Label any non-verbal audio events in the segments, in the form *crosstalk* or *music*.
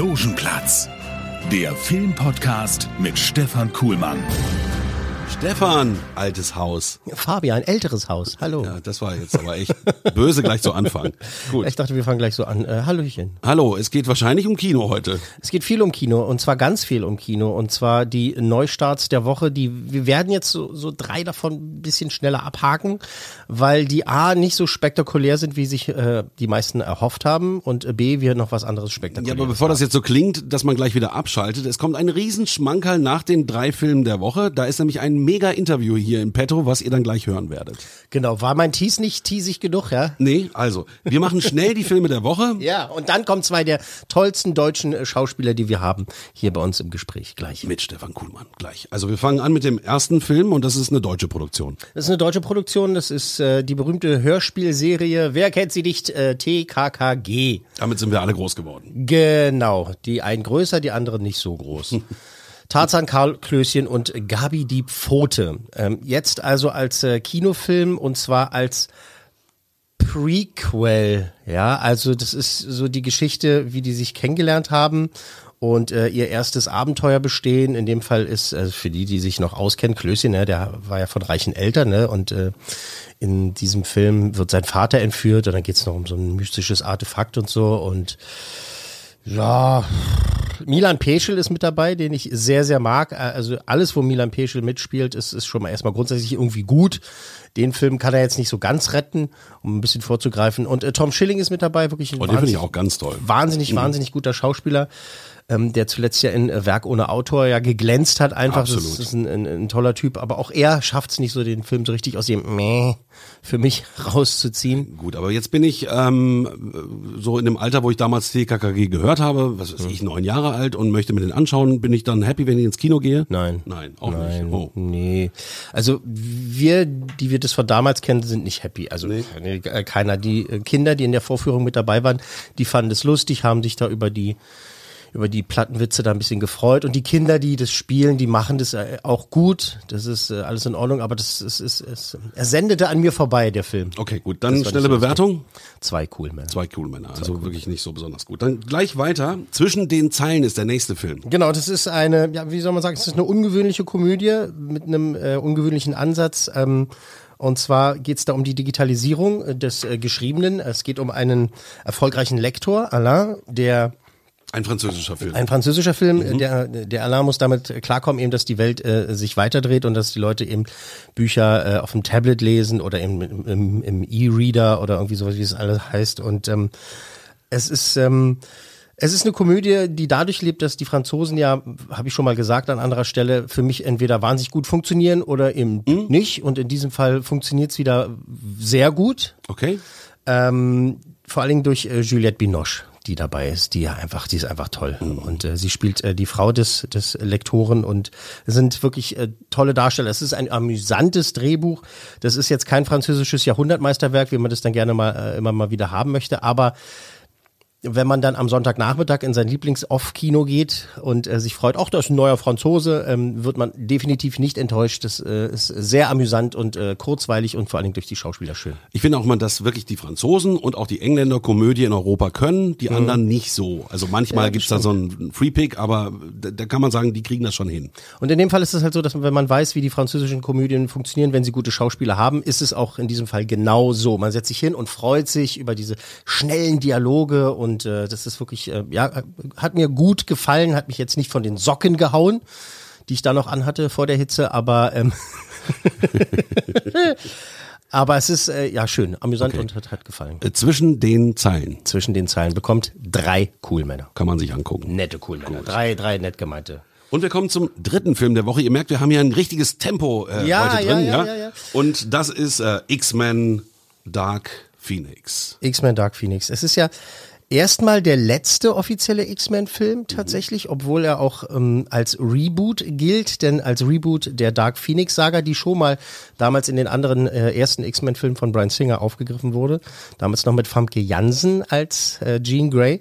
Logenplatz, der Filmpodcast mit Stefan Kuhlmann. Stefan, altes Haus. Fabian, älteres Haus. Hallo. Ja, das war jetzt aber echt böse gleich zu Anfang. Gut. Ich dachte, wir fangen gleich so an. Äh, Hallöchen. Hallo, es geht wahrscheinlich um Kino heute. Es geht viel um Kino und zwar ganz viel um Kino und zwar die Neustarts der Woche. Die wir werden jetzt so, so drei davon ein bisschen schneller abhaken, weil die A nicht so spektakulär sind, wie sich äh, die meisten erhofft haben und B wir noch was anderes Ja, spektakuläres. aber bevor das jetzt so klingt, dass man gleich wieder abschaltet, es kommt ein Riesenschmankerl nach den drei Filmen der Woche. Da ist nämlich ein mega Interview hier in Petro, was ihr dann gleich hören werdet. genau, war mein Tease nicht teasig genug, ja? Nee, also, wir machen schnell die Filme der Woche. *laughs* Ja, und dann kommen zwei der tollsten deutschen äh, Schauspieler, die wir haben, hier bei uns im Gespräch gleich. Mit Stefan Kuhlmann gleich. Also wir fangen an mit dem ersten Film und das ist eine deutsche Produktion. Das ist eine deutsche Produktion, das ist äh, die berühmte Hörspielserie Wer kennt sie nicht? Äh, TKKG. Damit sind wir alle groß geworden. Genau, die einen größer, die anderen nicht so groß. *laughs* Tarzan, Karl Klößchen und Gabi die Pfote. Ähm, jetzt also als äh, Kinofilm und zwar als Prequel. Ja, also das ist so die Geschichte, wie die sich kennengelernt haben und äh, ihr erstes Abenteuer bestehen. In dem Fall ist äh, für die, die sich noch auskennen, Klößchen, ne, der war ja von reichen Eltern, ne, und äh, in diesem Film wird sein Vater entführt und dann geht's noch um so ein mystisches Artefakt und so und ja, Milan Peschel ist mit dabei, den ich sehr, sehr mag. Also alles, wo Milan Peschel mitspielt, ist, ist schon mal erstmal grundsätzlich irgendwie gut. Den Film kann er jetzt nicht so ganz retten, um ein bisschen vorzugreifen. Und äh, Tom Schilling ist mit dabei, wirklich ein Und Oh, den finde ich wahnsinnig- auch ganz toll. wahnsinnig, wahnsinnig guter Schauspieler, ähm, der zuletzt ja in äh, Werk ohne Autor ja geglänzt hat. Einfach, das ist ein, ein, ein toller Typ. Aber auch er schafft es nicht so, den Film so richtig aus dem Meh für mich *laughs* rauszuziehen. Gut, aber jetzt bin ich ähm, so in dem Alter, wo ich damals TKKG gehört habe, was weiß ich, neun Jahre alt und möchte mir den anschauen. Bin ich dann happy, wenn ich ins Kino gehe? Nein. Nein, auch Nein, nicht. Oh. nee. Also wir, die wir das von damals kennen, sind nicht happy. Also nee, äh, keiner. Die äh, Kinder, die in der Vorführung mit dabei waren, die fanden es lustig, haben sich da über die über die Plattenwitze da ein bisschen gefreut und die Kinder, die das spielen, die machen das äh, auch gut. Das ist alles in Ordnung, aber das ist, ist, ist er sendete an mir vorbei der Film. Okay, gut, dann schnelle so Bewertung. Zwei cool Männer. Zwei coole Männer, also wirklich nicht so besonders gut. Dann gleich weiter. Zwischen den Zeilen ist der nächste Film. Genau, das ist eine, ja, wie soll man sagen, es ist eine ungewöhnliche Komödie mit einem äh, ungewöhnlichen Ansatz. Ähm, und zwar geht es da um die Digitalisierung äh, des äh, Geschriebenen. Es geht um einen erfolgreichen Lektor, Alain, der Ein französischer Film. ein französischer Film, äh, der, der Alain muss damit klarkommen, eben, dass die Welt äh, sich weiterdreht und dass die Leute eben Bücher äh, auf dem Tablet lesen oder eben im, im, im E-Reader oder irgendwie sowas, wie es alles heißt. Und ähm, es ist ähm, es ist eine Komödie, die dadurch lebt, dass die Franzosen ja, habe ich schon mal gesagt an anderer Stelle, für mich entweder wahnsinnig gut funktionieren oder eben nicht. Und in diesem Fall funktioniert es wieder sehr gut. Okay. Ähm, vor allen Dingen durch äh, Juliette Binoche, die dabei ist, die ja einfach, die ist einfach toll. Und äh, sie spielt äh, die Frau des, des Lektoren und sind wirklich äh, tolle Darsteller. Es ist ein amüsantes Drehbuch. Das ist jetzt kein französisches Jahrhundertmeisterwerk, wie man das dann gerne mal äh, immer mal wieder haben möchte, aber wenn man dann am Sonntagnachmittag in sein Lieblings-Off-Kino geht und äh, sich freut, ach, da ist ein neuer Franzose, ähm, wird man definitiv nicht enttäuscht. Das äh, ist sehr amüsant und äh, kurzweilig und vor allen Dingen durch die Schauspieler schön. Ich finde auch mal, dass wirklich die Franzosen und auch die Engländer Komödie in Europa können, die anderen nicht so. Also manchmal Ja, gibt's da so einen Free-Pick, aber da, da kann man sagen, die kriegen das schon hin. Und in dem Fall ist es halt so, dass wenn man weiß, wie die französischen Komödien funktionieren, wenn sie gute Schauspieler haben, ist es auch in diesem Fall genau so. Man setzt sich hin und freut sich über diese schnellen Dialoge und äh, das ist wirklich, äh, ja, hat mir gut gefallen, hat mich jetzt nicht von den Socken gehauen, die ich da noch anhatte vor der Hitze, aber ähm, *laughs* aber es ist äh, ja schön, amüsant und hat, hat gefallen. Äh, Zwischen den Zeilen Zwischen den Zeilen bekommt drei Coolmänner. kann man sich angucken. Nette Coolmänner. Drei, drei nett gemeinte. Und wir kommen zum dritten Film der Woche. Ihr merkt, wir haben hier ein richtiges Tempo äh, Ja, heute ja, drin. ja, ja, ja. Und das ist äh, X-Men Dark Phoenix. X-Men Dark Phoenix. Es ist ja erstmal der letzte offizielle X-Men-Film tatsächlich, obwohl er auch ähm, als Reboot gilt, denn als Reboot der Dark Phoenix-Saga, die schon mal damals in den anderen äh, ersten X-Men-Filmen von Brian Singer aufgegriffen wurde, damals noch mit Famke Jansen als äh, Jean Grey,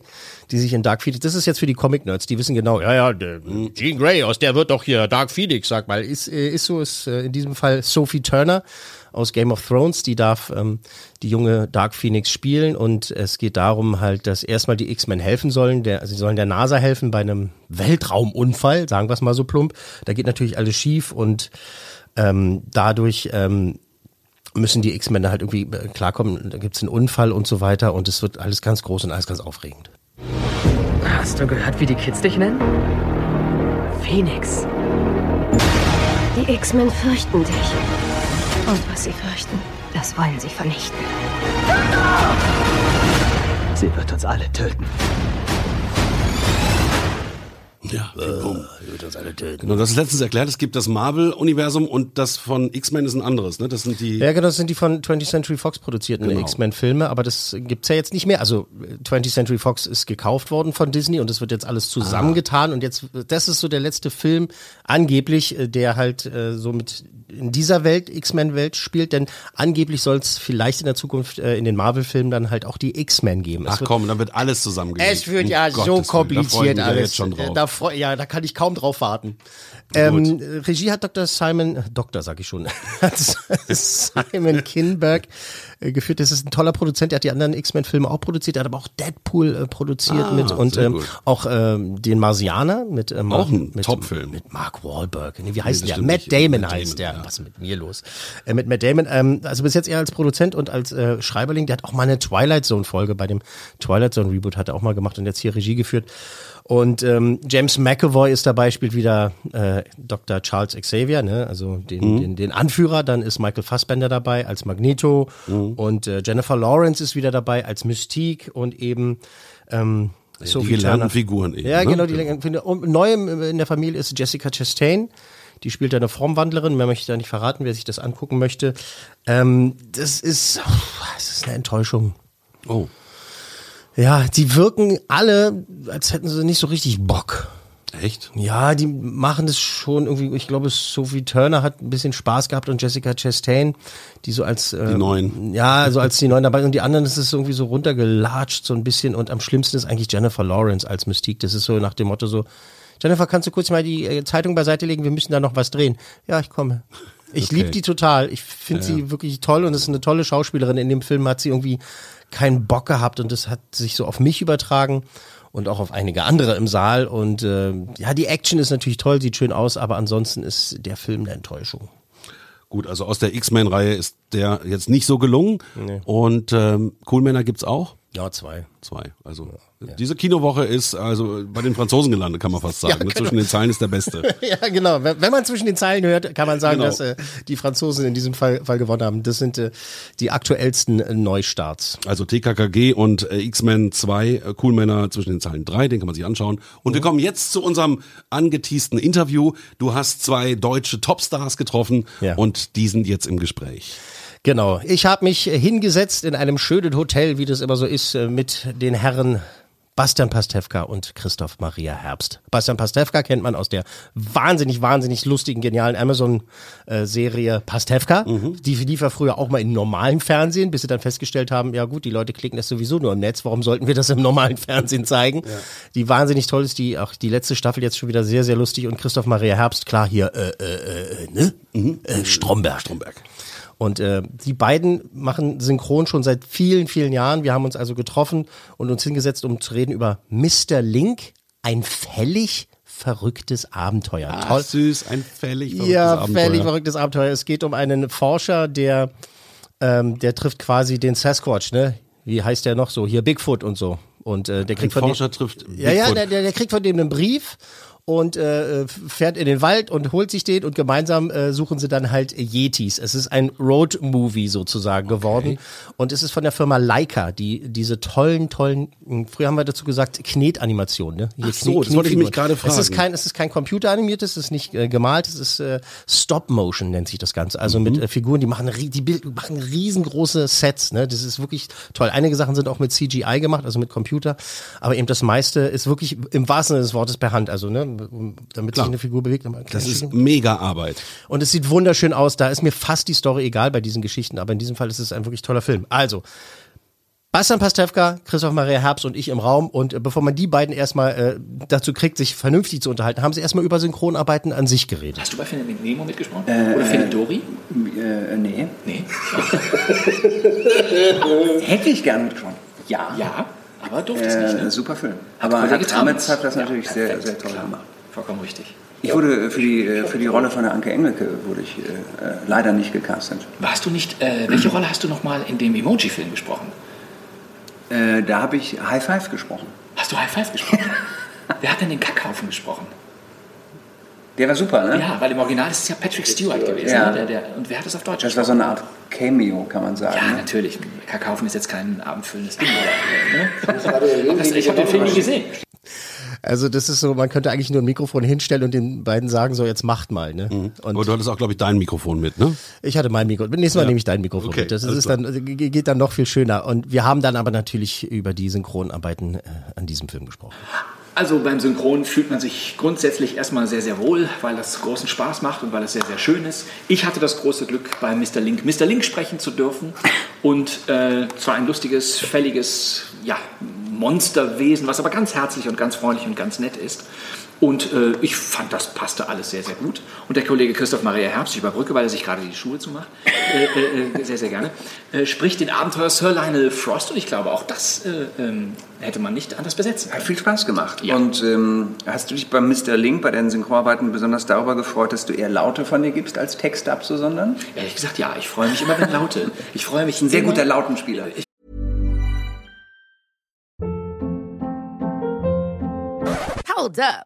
die sich in Dark Phoenix, das ist jetzt für die Comic-Nerds, die wissen genau, ja, ja, der, Jean Grey, aus der wird doch hier Dark Phoenix, sag mal, ist, äh, ist so, ist äh, in diesem Fall Sophie Turner, aus Game of Thrones, die darf ähm, die junge Dark Phoenix spielen und es geht darum halt, dass erstmal die X-Men helfen sollen, der, sie sollen der NASA helfen bei einem Weltraumunfall, sagen wir es mal so plump. Da geht natürlich alles schief und ähm, dadurch ähm, müssen die X-Men da halt irgendwie äh, klarkommen, da gibt's einen Unfall und so weiter und es wird alles ganz groß und alles ganz aufregend. Hast du gehört, wie die Kids dich nennen? Phoenix. Die X-Men fürchten dich. Und was sie fürchten, das wollen sie vernichten. Sie wird uns alle töten. Ja, boom. Genau, das ist letztens erklärt, es gibt das Marvel-Universum und das von X-Men ist ein anderes. Ne? Das sind die. Ja, genau, das sind die von 20th Century Fox produzierten Genau. X-Men-Filme, aber das gibt's ja jetzt nicht mehr. Also äh, 20th Century Fox ist gekauft worden von Disney und es wird jetzt alles zusammengetan und jetzt, das ist so der letzte Film angeblich, äh, der halt äh, so mit in dieser Welt, X-Men-Welt spielt, denn angeblich soll es vielleicht in der Zukunft äh, in den Marvel-Filmen dann halt auch die X-Men geben. Es Ach wird- komm, dann wird alles zusammengelegt. es wird Um ja Gottes so Willen, da freu ich kompliziert alles. Da freu, ja, da kann ich kaum drauf warten. Ähm, Regie hat Dr. Simon, äh, Doktor sag ich schon, *laughs* hat Simon *laughs* Kinberg äh, geführt. Das ist ein toller Produzent. Der hat die anderen X-Men-Filme auch produziert. Er hat aber auch Deadpool äh, produziert Ah, mit und ähm, auch ähm, den Marsianer mit ähm, Auch ein mit, Top-Film. mit Mark Wahlberg. Nee, wie heißt das der? Matt nicht. Damon Matt heißt Damon, der. ja. Was ist mit mir los? Äh, mit Matt Damon. Ähm, also bis jetzt eher als Produzent und als äh, Schreiberling. Der hat auch mal eine Twilight Zone Folge bei dem Twilight Zone Reboot hat er auch mal gemacht und jetzt hier Regie geführt. Und ähm, James McAvoy ist dabei, spielt wieder äh, Dr. Charles Xavier, ne? also den, Mhm. den, den Anführer. Dann ist Michael Fassbender dabei als Magneto Mhm. und äh, Jennifer Lawrence ist wieder dabei als Mystique und eben ähm, die gelernten Figuren eben. Ja, ne? genau. Die Gelernten- und neu im- in der Familie ist Jessica Chastain. Die spielt eine Formwandlerin. Mehr möchte ich da nicht verraten, wer sich das angucken möchte. Ähm, das ist, das ist eine Enttäuschung. Oh. Ja, die wirken alle, als hätten sie nicht so richtig Bock. Echt? Ja, die machen das schon irgendwie. Ich glaube, Sophie Turner hat ein bisschen Spaß gehabt und Jessica Chastain, die so als äh, Die Neuen. Ja, so als die Neuen dabei und die anderen das ist irgendwie so runtergelatscht so ein bisschen und am schlimmsten ist eigentlich Jennifer Lawrence als Mystique. Das ist so nach dem Motto so Jennifer, kannst du kurz mal die äh, Zeitung beiseite legen? Wir müssen da noch was drehen. Ja, ich komme. Ich Okay. liebe die total. Ich finde sie wirklich toll und ist eine tolle Schauspielerin. In dem Film hat sie irgendwie keinen Bock gehabt und das hat sich so auf mich übertragen und auch auf einige andere im Saal. Und äh, ja, die Action ist natürlich toll, sieht schön aus, aber ansonsten ist der Film eine Enttäuschung. Gut, also aus der X-Men-Reihe ist der jetzt nicht so gelungen. Und ähm, Coolmänner gibt's auch? Ja, zwei. Zwei. Also diese Kinowoche ist also bei den Franzosen gelandet, kann man fast *laughs* sagen. Ja, Ne? genau. Zwischen den Zeilen ist der Beste. *laughs* Ja, genau. Wenn man zwischen den Zeilen hört, kann man sagen, Genau. dass äh, die Franzosen in diesem Fall, Fall gewonnen haben. Das sind äh, die aktuellsten äh, Neustarts. Also TKKG und äh, X-Men 2, äh, Coolmänner zwischen den Zeilen 3, den kann man sich anschauen. Und wir kommen jetzt zu unserem angeteasten Interview. Du hast zwei deutsche Topstars getroffen Ja. und die sind jetzt im Gespräch. Genau. Ich habe mich hingesetzt in einem schönen Hotel, wie das immer so ist, äh, mit den Herren Bastian Pastewka und Christoph Maria Herbst. Bastian Pastewka kennt man aus der wahnsinnig, wahnsinnig lustigen, genialen Amazon-Serie Pastewka. Die lief ja früher auch mal im normalen Fernsehen, bis sie dann festgestellt haben, ja gut, die Leute klicken das sowieso nur im Netz, warum sollten wir das im normalen *laughs* Fernsehen zeigen? Die wahnsinnig toll ist, die auch die letzte Staffel jetzt schon wieder sehr, sehr lustig und Christoph Maria Herbst, klar hier, äh, äh, äh, ne? Äh, Stromberg. Stromberg. Und äh, die beiden machen Synchron schon seit vielen, vielen Jahren. Wir haben uns also getroffen und uns hingesetzt, um zu reden über Mr. Link, ein völlig verrücktes Abenteuer. Ach, süß, ein völlig verrücktes Ja, Abenteuer. völlig verrücktes Abenteuer. Es geht um einen Forscher, der, ähm, der trifft quasi den Sasquatch, ne? Wie heißt der noch so? Hier Bigfoot und so. Und äh, der kriegt von dem, Forscher trifft ja, ja, Bigfoot. der, der, der kriegt von dem einen Brief und äh, fährt in den Wald und holt sich den und gemeinsam äh, suchen sie dann halt Yetis. Es ist ein Road-Movie sozusagen geworden und es ist von der Firma Leica, die diese tollen, tollen, hm, früher haben wir dazu gesagt, Knetanimation. Ne? Hier Ach so, das wollte ich mich gerade Es ist fragen. kein, es ist kein computeranimiertes, es ist nicht äh, gemalt, es ist äh, Stop-Motion nennt sich das Ganze. Also mit äh, Figuren, die machen, die Bild, machen riesengroße Sets. Ne? Das ist wirklich toll. Einige Sachen sind auch mit CGI gemacht, also mit Computer, aber eben das meiste ist wirklich im wahrsten Sinne des Wortes per Hand. Also ne, damit sich eine Figur bewegt. Das ist mega Arbeit. Und es sieht wunderschön aus. Da ist mir fast die Story egal bei diesen Geschichten, aber in diesem Fall ist es ein wirklich toller Film. Also, Bastian Pastewka, Christoph Maria Herbst und ich im Raum. Und äh, bevor man die beiden erstmal äh, dazu kriegt, sich vernünftig zu unterhalten, haben sie erstmal über Synchronarbeiten an sich geredet. Hast du bei Findet Nemo mitgesprochen? Oder Findet Dory? Äh, nee. Nee. *laughs* Hätte ich gern mitgesprochen. Ja. Ja, aber durftest nicht. Äh, Ne? super Film. Hat Aber Kollege Herr Tramitz hat das Ja, natürlich sehr, perfekt, sehr toll klar. gemacht. Vollkommen richtig. Ich wurde für die, äh, für die Rolle von der Anke Engelke wurde ich äh, äh, leider nicht gecastet. Warst du nicht, äh, welche Rolle hast du nochmal in dem Emoji-Film gesprochen? Äh, da habe ich High Five gesprochen. Hast du High Five gesprochen? *laughs* Wer hat denn den Kackhaufen gesprochen? Der war super, ne? Ja, weil im Original ist es ja Patrick Stewart gewesen. Ja. Ne? Der, der, und wer hat das auf Deutsch Das war so eine Art Cameo, kann man sagen. Ja, ne? natürlich. Kackhaufen ist jetzt kein abendfüllendes Ding. Oder, ne? *laughs* das, ich habe den Film nie gesehen. Also das ist so, man könnte eigentlich nur ein Mikrofon hinstellen und den beiden sagen, so jetzt macht mal. Ne? Und Aber du hattest auch, glaube ich, dein Mikrofon mit, ne? Ich hatte mein Mikrofon. Nächstes Mal nehme ich dein Mikrofon Okay, mit. Das ist dann, ge- geht dann noch viel schöner. Und wir haben dann aber natürlich über die Synchronarbeiten äh, an diesem Film gesprochen. Also beim Synchron fühlt man sich grundsätzlich erstmal sehr, sehr wohl, weil das großen Spaß macht und weil es sehr, sehr schön ist. Ich hatte das große Glück, bei Mr. Link Mr. Link sprechen zu dürfen und äh, zwar ein lustiges, fälliges ja, Monsterwesen, was aber ganz herzlich und ganz freundlich und ganz nett ist. Und äh, ich fand, das passte alles sehr, sehr gut. Und der Kollege Christoph Maria Herbst, ich überbrücke, weil er sich gerade die Schuhe zumacht, äh, äh, äh, sehr, sehr gerne, äh, spricht den Abenteuer Sir Lionel Frost. Und ich glaube, auch das äh, ähm, hätte man nicht anders besetzen Hat viel Spaß gemacht. Ja. Und ähm, hast du dich beim Mr. Link, bei deinen Synchronarbeiten besonders darüber gefreut, dass du eher Laute von dir gibst, als Texte abzusondern? Ehrlich gesagt, ja, ich freue mich immer, wenn Laute. Ich freue mich Ein sehr immer, guter Lautenspieler. Hold up.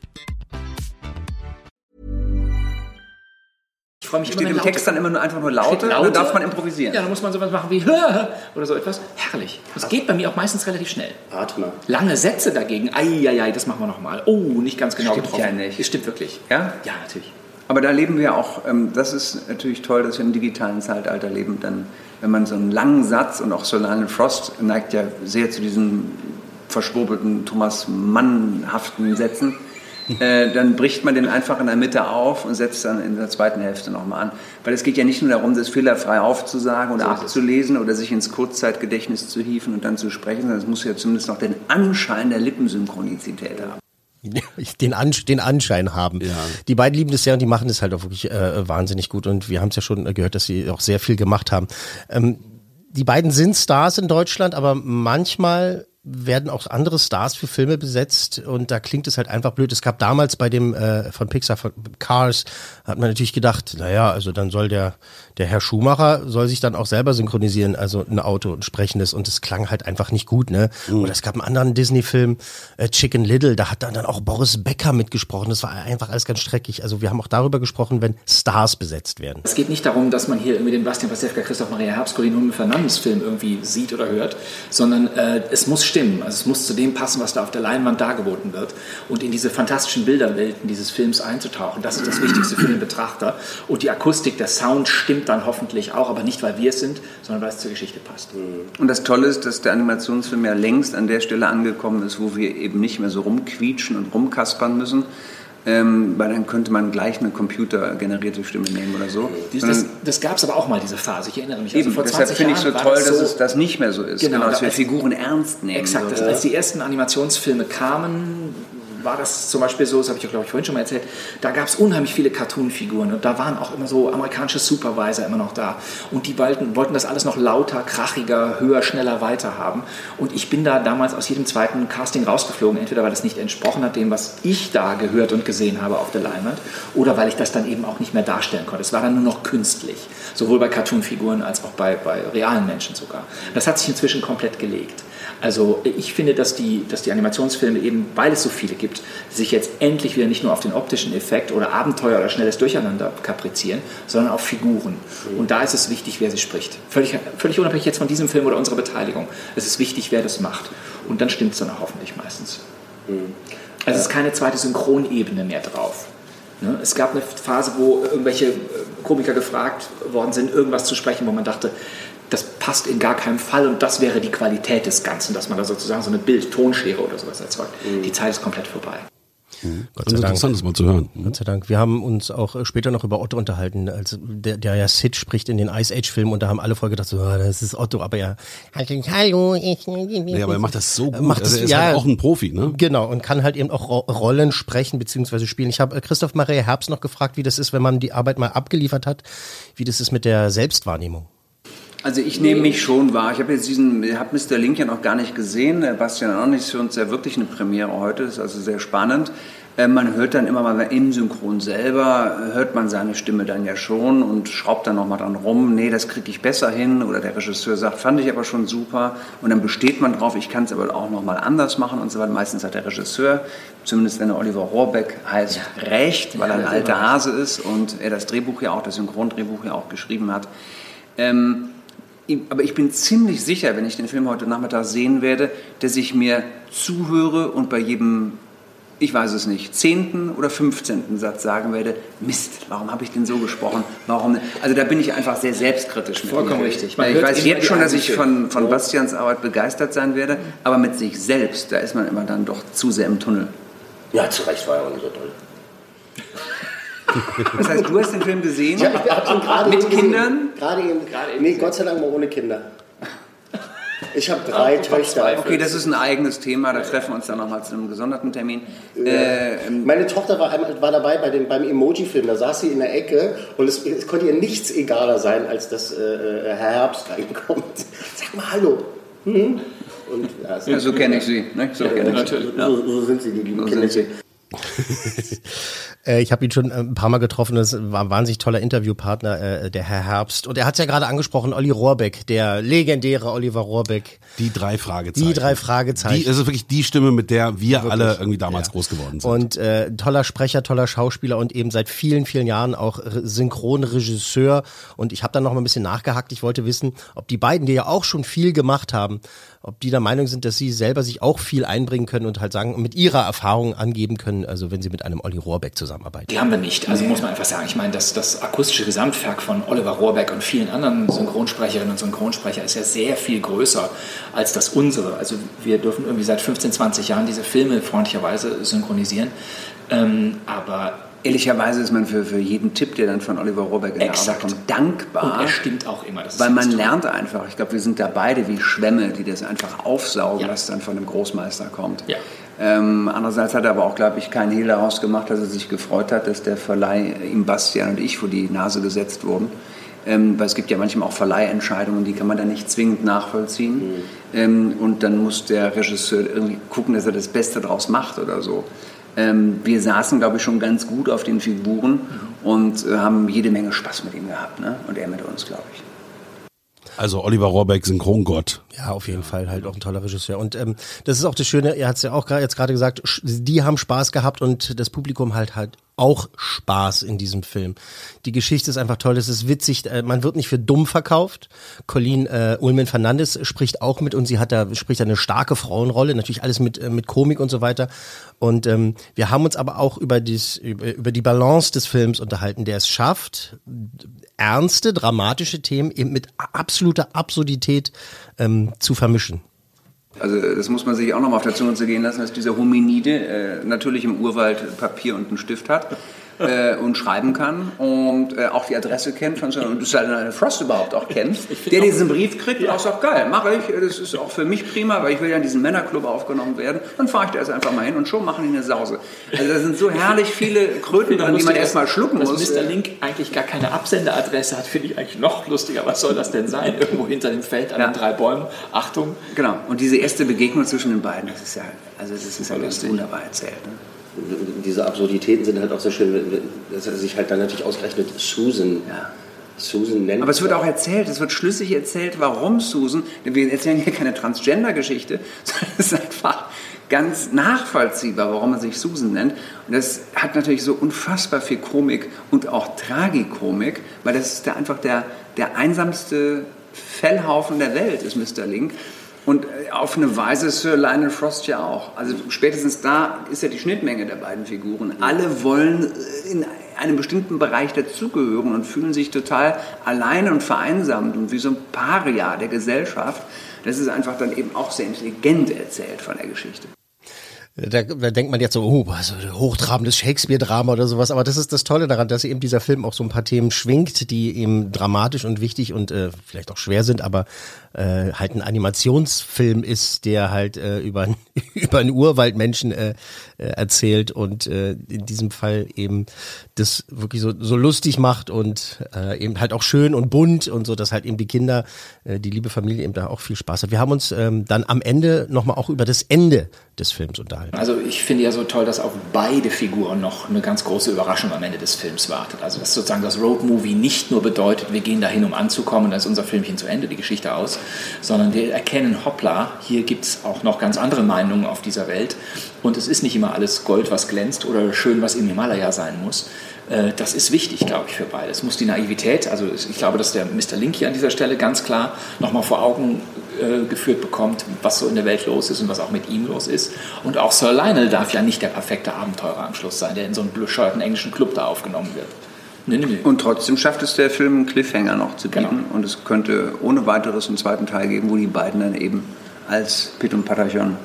freue mich Steht immer, wenn im Text dann immer nur einfach nur Laute, Laute. oder darf man improvisieren? Ja, dann muss man sowas machen wie *laughs* oder so etwas. Herrlich. Das geht bei mir auch meistens relativ schnell. Mal. Lange Sätze dagegen, ei, das machen wir nochmal. Oh, nicht ganz genau Stimmt getroffen. ja nicht. Das stimmt wirklich. Ja? Ja, natürlich. Aber da leben wir auch, ähm, das ist natürlich toll, dass wir im digitalen Zeitalter leben, dann, wenn man so einen langen Satz und auch Solane Frost neigt ja sehr zu diesen verschwurbelten, Thomas Mann-haften Sätzen, äh, dann bricht man den einfach in der Mitte auf und setzt dann in der zweiten Hälfte nochmal an. Weil es geht ja nicht nur darum, das fehlerfrei aufzusagen oder abzulesen oder sich ins Kurzzeitgedächtnis zu hieven und dann zu sprechen, sondern es muss ja zumindest noch den Anschein der Lippensynchronizität haben. *laughs* den, Ansch den Anschein haben. Die beiden lieben das sehr und die machen das halt auch wirklich äh, wahnsinnig gut. Und wir haben es ja schon gehört, dass sie auch sehr viel gemacht haben. Ähm, die beiden sind Stars in Deutschland, aber manchmal werden auch andere Stars für Filme besetzt und da klingt es halt einfach blöd. Es gab damals bei dem äh, von Pixar von Cars hat man natürlich gedacht, naja, also dann soll der der Herr Schumacher soll sich dann auch selber synchronisieren, also ein Auto ein sprechendes und es klang halt einfach nicht gut, ne? Oder es gab einen anderen Disney-Film äh, Chicken Little, da hat dann dann auch Boris Becker mitgesprochen. Das war einfach alles ganz schrecklich. Also wir haben auch darüber gesprochen, wenn Stars besetzt werden. Es geht nicht darum, dass man hier irgendwie den Bastian Pastewka, Christoph Maria Herbst, Colin Fernandes Film irgendwie sieht oder hört, sondern äh, es muss stimmen. Also es muss zu dem passen, was da auf der Leinwand dargeboten wird. Und in diese fantastischen Bilderwelten dieses Films einzutauchen, das ist das Wichtigste für den Betrachter. Und die Akustik, der Sound stimmt dann hoffentlich auch, aber nicht, weil wir es sind, sondern weil es zur Geschichte passt. Und das Tolle ist, dass der Animationsfilm ja längst an der Stelle angekommen ist, wo wir eben nicht mehr so rumquietschen und rumkaspern müssen, ähm, weil dann könnte man gleich eine computergenerierte Stimme nehmen oder so. Sondern das das gab es aber auch mal, diese Phase. Ich erinnere mich. eben, also vor deshalb 20 finde ich so toll, das dass so- es das nicht mehr so ist. Genau, Genau, dass da- wir Figuren ernst nehmen. Exakt, das, So. als die ersten Animationsfilme kamen, war das zum Beispiel so, das habe ich glaube ich vorhin schon mal erzählt, da gab es unheimlich viele Cartoon-Figuren und da waren auch immer so amerikanische Supervisor immer noch da und die wollten, wollten das alles noch lauter, krachiger, höher, schneller weiter haben und ich bin da damals aus jedem zweiten Casting rausgeflogen, entweder weil das nicht entsprochen hat dem, was ich da gehört und gesehen habe auf der Leinwand oder weil ich das dann eben auch nicht mehr darstellen konnte. Es war dann nur noch künstlich, sowohl bei Cartoon-Figuren als auch bei, bei realen Menschen sogar. Das hat sich inzwischen komplett gelegt. Also ich finde, dass die, dass die Animationsfilme eben, weil es so viele gibt, sich jetzt endlich wieder nicht nur auf den optischen Effekt oder Abenteuer oder schnelles Durcheinander kaprizieren, sondern auf Figuren. Und da ist es wichtig, wer sie spricht. Völlig, völlig unabhängig jetzt von diesem Film oder unserer Beteiligung. Es ist wichtig, wer das macht. Und dann stimmt es dann auch hoffentlich meistens. Also es ist keine zweite Synchronebene mehr drauf. Ne? Es gab eine Phase, wo irgendwelche äh, Komiker gefragt worden sind, irgendwas zu sprechen, wo man dachte, das passt in gar keinem Fall und das wäre die Qualität des Ganzen, dass man da sozusagen so eine Bild-Tonschere oder sowas erzeugt. Die Zeit ist komplett vorbei. Gott Das ist interessant, das mal zu hören. Gott sei Dank. Wir haben uns auch äh, später noch über Otto unterhalten, als der, der ja Sid spricht in den Ice Age Filmen und da haben alle voll gedacht, so, ah, das ist Otto, aber ja, hallo, ich, Nee, aber er macht das so gut. Macht also das- er ist ja. halt auch ein Profi, ne? Genau, und kann halt eben auch Ro Rollen sprechen bzw. spielen. Ich habe äh, Christoph Maria Herbst noch gefragt, wie das ist, wenn man die Arbeit mal abgeliefert hat, wie das ist mit der Selbstwahrnehmung. Also ich nehme mich schon wahr. Ich habe jetzt diesen, ich habe Mr. Link ja noch gar nicht gesehen, äh, Bastian auch nicht. Ist für uns ja wirklich eine Premiere heute, ist also sehr spannend. Äh, Man hört dann immer mal im Synchron selber, äh, hört man seine Stimme dann ja schon und schraubt dann nochmal dran rum. Nee, das kriege ich besser hin. Oder der Regisseur sagt, fand ich aber schon super. Und dann besteht man drauf, ich kann es aber auch nochmal anders machen und so weiter. Meistens hat der Regisseur, zumindest wenn er Oliver Rohrbeck heißt, recht, weil er ein alter Hase ist und er das Drehbuch ja auch, das Synchrondrehbuch ja auch geschrieben hat. Ähm, aber ich bin ziemlich sicher, wenn ich den Film heute Nachmittag sehen werde, dass ich mir zuhöre und bei jedem, ich weiß es nicht, zehnten oder fünfzehnten Satz sagen werde, Mist, warum habe ich denn so gesprochen? Warum? Also da bin ich einfach sehr selbstkritisch mit Vollkommen mir. richtig. Man Ich weiß jetzt schon, dass ich von, von Bastians Arbeit begeistert sein werde, aber mit sich selbst, da ist man immer dann doch zu sehr im Tunnel. Ja, zu Recht war er auch nicht so toll. Das heißt, du hast den Film gesehen? Ja, ich hab ihn gerade Mit eben gesehen. Kindern? Gerade eben. Nee, Gott sei Dank mal ohne Kinder. Ich habe drei Töchter. Okay, das ist ein eigenes Thema, da treffen wir uns dann nochmal zu einem gesonderten Termin. Äh, Meine Tochter war, war dabei bei dem, beim Emoji-Film. Da saß sie in der Ecke und es, es konnte ihr nichts egaler sein, als dass äh, äh, Herr Herbst reinkommt. *laughs* Sag mal Hallo. Hm? Und, ja, ja, so kenne ich sie. Ne? So kenn ich sie. So, so sind sie, die lieben So Kinder. *laughs* Äh, ich habe ihn schon äh, ein paar Mal getroffen, das war ein wahnsinnig toller Interviewpartner, äh, der Herr Herbst. Und er hat es ja gerade angesprochen, Olli Rohrbeck, der legendäre Oliver Rohrbeck. Die drei Fragezeichen. Die drei Fragezeichen. Die, es ist wirklich die Stimme, mit der wir alle irgendwie damals groß geworden sind. Und äh, toller Sprecher, toller Schauspieler und eben seit vielen, vielen Jahren auch Re- Synchronregisseur. Und ich habe dann noch mal ein bisschen nachgehakt. Ich wollte wissen, ob die beiden, die ja auch schon viel gemacht haben, ob die der Meinung sind, dass sie selber sich auch viel einbringen können und halt sagen, mit ihrer Erfahrung angeben können, also wenn sie mit einem Olli Rohrbeck zusammenarbeiten. Die haben wir nicht. Also muss man einfach sagen, ich meine, das, das akustische Gesamtwerk von Oliver Rohrbeck und vielen anderen Synchronsprecherinnen und Synchronsprecher ist ja sehr viel größer als das unsere. Also wir dürfen irgendwie seit 15, 20 Jahren diese Filme freundlicherweise synchronisieren. Ähm, aber Ehrlicherweise ist man für, für jeden Tipp, der dann von Oliver Rohrbeck in der Arbeit kommt, dankbar. und er stimmt auch immer. Weil man toll. lernt einfach. Ich glaube, wir sind da beide wie Schwämme, die das einfach aufsaugen, Ja. was dann von dem Großmeister kommt. Ja. Ähm, andererseits hat er aber auch, glaube ich, keinen Hehl daraus gemacht, dass er sich gefreut hat, dass der Verleih ihm Bastian und ich vor die Nase gesetzt wurden. Ähm, weil es gibt ja manchmal auch Verleihentscheidungen, die kann man dann nicht zwingend nachvollziehen. Ähm, und dann muss der Regisseur irgendwie gucken, dass er das Beste draus macht oder so. Ähm, wir saßen, glaube ich, schon ganz gut auf den Figuren und äh, haben jede Menge Spaß mit ihm gehabt. Ne? Und er mit uns, glaube ich. Also Oliver Rohrbeck, Synchrongott. Ja, auf jeden Fall halt auch ein toller Regisseur. Und ähm, das ist auch das Schöne, er hat es ja auch gerade jetzt gerade gesagt, die haben Spaß gehabt und das Publikum halt halt auch Spaß in diesem Film. Die Geschichte ist einfach toll, es ist witzig, äh, man wird nicht für dumm verkauft. Colleen äh, Ulmen Fernandes spricht auch mit und sie hat da spricht eine starke Frauenrolle, natürlich alles mit äh, mit Komik und so weiter. Und ähm, wir haben uns aber auch über, dies, über, über die Balance des Films unterhalten, der es schafft, ernste, dramatische Themen eben mit absoluter Absurdität ähm, zu vermischen. Also das muss man sich auch nochmal auf der Zunge zergehen lassen, dass dieser Hominide äh, natürlich im Urwald Papier und einen Stift hat äh, und schreiben kann und äh, auch die Adresse kennt von so und Salina Frost überhaupt auch kennt, der diesen Brief kriegt und auch sagt, geil, mache ich, das ist auch für mich prima, weil ich will ja in diesen Männerclub aufgenommen werden, dann fahre ich da jetzt einfach mal hin und schon machen die eine Sause. Also da sind so herrlich viele Kröten dran, die man erstmal schlucken dass muss. Mr. Link eigentlich gar keine Absenderadresse hat, finde ich eigentlich noch lustiger. Was soll das denn sein? Irgendwo hinter dem Feld an Ja. den drei Bäumen. Achtung. Genau, und diese erste Begegnung zwischen den beiden, das ist ja, also das ist ja ganz wunderbar erzählt. Ne? Diese Absurditäten sind halt auch sehr schön, dass er sich halt dann natürlich ausgerechnet Susan, Ja. Susan nennt. Aber es wird auch erzählt, es wird schlüssig erzählt, warum Susan, denn wir erzählen hier keine Transgender-Geschichte, *laughs* sondern es ist einfach ganz nachvollziehbar, warum er sich Susan nennt. Und das hat natürlich so unfassbar viel Komik und auch Tragikomik, weil das ist der, einfach der, der einsamste Fellhaufen der Welt, ist Mr. Link. Und äh, auf eine Weise Sir Lionel Frost ja auch. Also spätestens da ist ja die Schnittmenge der beiden Figuren. Alle wollen äh, in einem bestimmten Bereich dazugehören und fühlen sich total alleine und vereinsamt und wie so ein Paria der Gesellschaft. Das ist einfach dann eben auch sehr intelligent erzählt von der Geschichte. Da, da denkt man jetzt so, oh, also hochtrabendes Shakespeare-Drama oder sowas. Aber das ist das Tolle daran, dass eben dieser Film auch so ein paar Themen schwingt, die eben dramatisch und wichtig und äh, vielleicht auch schwer sind, aber äh, halt ein Animationsfilm ist, der halt äh, über, *laughs* über einen Urwaldmenschen äh, äh, erzählt und äh, in diesem Fall eben das wirklich so, so lustig macht und äh, eben halt auch schön und bunt und so, dass halt eben die Kinder, äh, die liebe Familie eben da auch viel Spaß hat. Wir haben uns ähm, dann am Ende nochmal auch über das Ende des Films unterhalten. Also ich finde ja so toll, dass auf beide Figuren noch eine ganz große Überraschung am Ende des Films wartet. Also dass sozusagen das Roadmovie nicht nur bedeutet, wir gehen dahin, um anzukommen, dann ist unser Filmchen zu Ende, die Geschichte aus, sondern wir erkennen, hoppla, hier gibt es auch noch ganz andere Meinungen auf dieser Welt und es ist nicht immer alles Gold, was glänzt oder schön, was im Himalaya sein muss. Äh, Das ist wichtig, glaube ich, für beide. Es muss die Naivität, also ich glaube, dass der Mr. Link hier an dieser Stelle ganz klar nochmal vor Augen äh, geführt bekommt, was so in der Welt los ist und was auch mit ihm los ist. Und auch Sir Lionel darf ja nicht der perfekte Abenteurer am Schluss sein, der in so einen bescheuerten englischen Club da aufgenommen wird. Nee, nee, nee. Und trotzdem schafft es der Film, einen Cliffhanger noch zu bieten. Genau. Und es könnte ohne weiteres einen zweiten Teil geben, wo die beiden dann eben als Pit und Patachon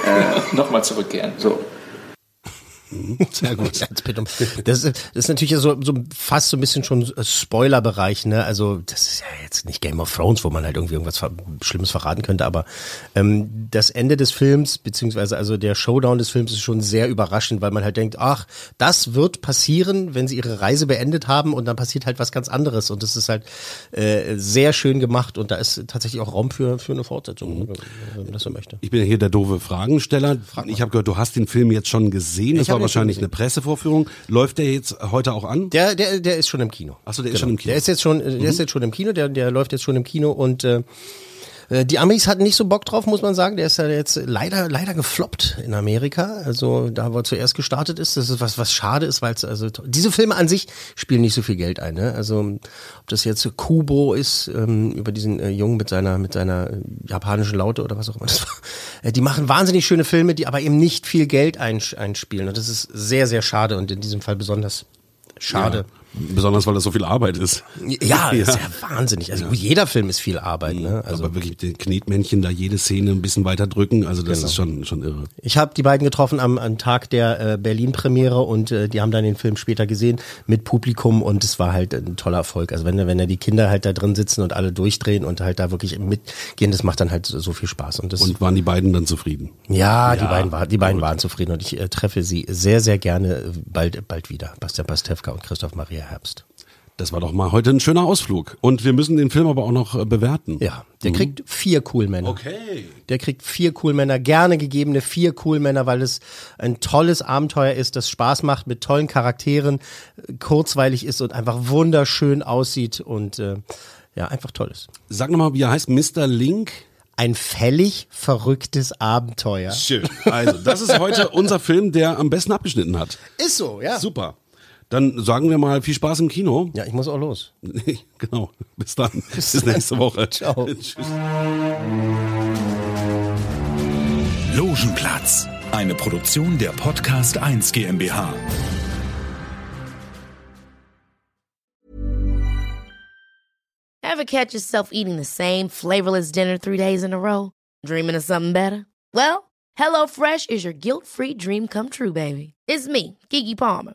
*laughs* Nochmal zurückkehren. so Sehr gut. *laughs* Das ist, das ist natürlich so, so fast so ein bisschen schon Spoilerbereich, ne? Also das ist ja jetzt nicht Game of Thrones, wo man halt irgendwie irgendwas ver- Schlimmes verraten könnte, aber ähm, das Ende des Films beziehungsweise also der Showdown des Films ist schon sehr überraschend, weil man halt denkt, ach, das wird passieren, wenn sie ihre Reise beendet haben und dann passiert halt was ganz anderes und das ist halt äh, sehr schön gemacht und da ist tatsächlich auch Raum für für eine Fortsetzung, ne, wenn man das so möchte. Ich bin ja hier der doofe Fragensteller. Ich habe gehört, du hast den Film jetzt schon gesehen. Ich war wahrscheinlich eine Pressevorführung. Läuft der jetzt heute auch an? Der, der, der ist schon im Kino. Ach so, der ist schon im Kino. Der ist jetzt schon, der ist jetzt schon im Kino, der, der läuft jetzt schon im Kino und äh, äh, die Amis hatten nicht so Bock drauf, muss man sagen. Der ist ja jetzt leider, leider gefloppt in Amerika. Also da, wo er zuerst gestartet ist, das ist was, was schade ist, weil es also diese Filme an sich spielen nicht so viel Geld ein. Ne? Also ob das jetzt Kubo ist ähm, über diesen äh, Jungen mit seiner mit seiner äh, japanischen Laute oder was auch immer das war. *laughs* Äh, die machen wahnsinnig schöne Filme, die aber eben nicht viel Geld einspielen. Und das ist sehr, sehr schade und in diesem Fall besonders schade. Besonders, weil das so viel Arbeit ist. Ja, das *laughs* ist ja wahnsinnig. Also gut, jeder Film ist viel Arbeit. Ne? Also Aber wirklich die Knetmännchen da jede Szene ein bisschen weiter drücken, also das Genau. ist schon, schon irre. ich habe die beiden getroffen am, am Tag der äh, Berlin-Premiere und äh, die haben dann den Film später gesehen mit Publikum und es war halt ein toller Erfolg. Also wenn, wenn da die Kinder halt da drin sitzen und alle durchdrehen und halt da wirklich mitgehen, das macht dann halt so, viel Spaß. Und das Und waren die beiden dann zufrieden? ja, die beiden waren, die beiden waren zufrieden und ich äh, treffe sie sehr, sehr gerne äh, bald, bald wieder. Bastian Pastewka und Christoph Maria Herbst. Das war doch mal heute ein schöner Ausflug. Und wir müssen den Film aber auch noch äh, bewerten. Ja, der kriegt vier Coolmänner. Okay. Der kriegt vier Coolmänner, gerne gegebene vier Coolmänner, weil es ein tolles Abenteuer ist, das Spaß macht mit tollen Charakteren, äh, kurzweilig ist und einfach wunderschön aussieht und äh, ja, einfach toll ist. Sag nochmal, wie er heißt, Mr. Link? Ein völlig verrücktes Abenteuer. Schön. Also, das ist heute unser Film, der am besten abgeschnitten hat. Ist so, ja. Super. Dann sagen wir mal viel Spaß im Kino. Ja, ich muss auch los. *laughs* genau. Bis dann. *laughs* Bis nächste Woche. *laughs* Ciao. Tschüss. Logenplatz, eine Produktion der Podcast 1 GmbH. Ever catch yourself eating the same flavorless dinner three days in a row? Dreaming of something better? Well, HelloFresh is your guilt-free dream come true, baby. It's me, Kiki Palmer.